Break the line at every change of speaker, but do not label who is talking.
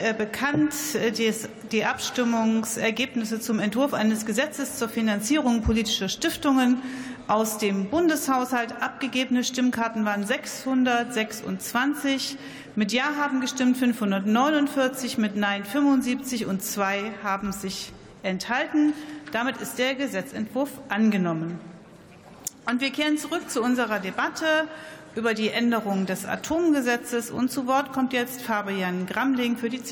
Äh, bekannt äh, die Abstimmungsergebnisse zum Entwurf eines Gesetzes zur Finanzierung politischer Stiftungen aus dem Bundeshaushalt. Abgegebene Stimmkarten waren 626. Mit Ja haben gestimmt 549, mit Nein 75 und zwei haben sich enthalten. Damit ist der Gesetzentwurf angenommen. Und wir kehren zurück zu unserer Debatte über die Änderung des Atomgesetzes. Und zu Wort kommt jetzt Fabian Gramling für die CDU.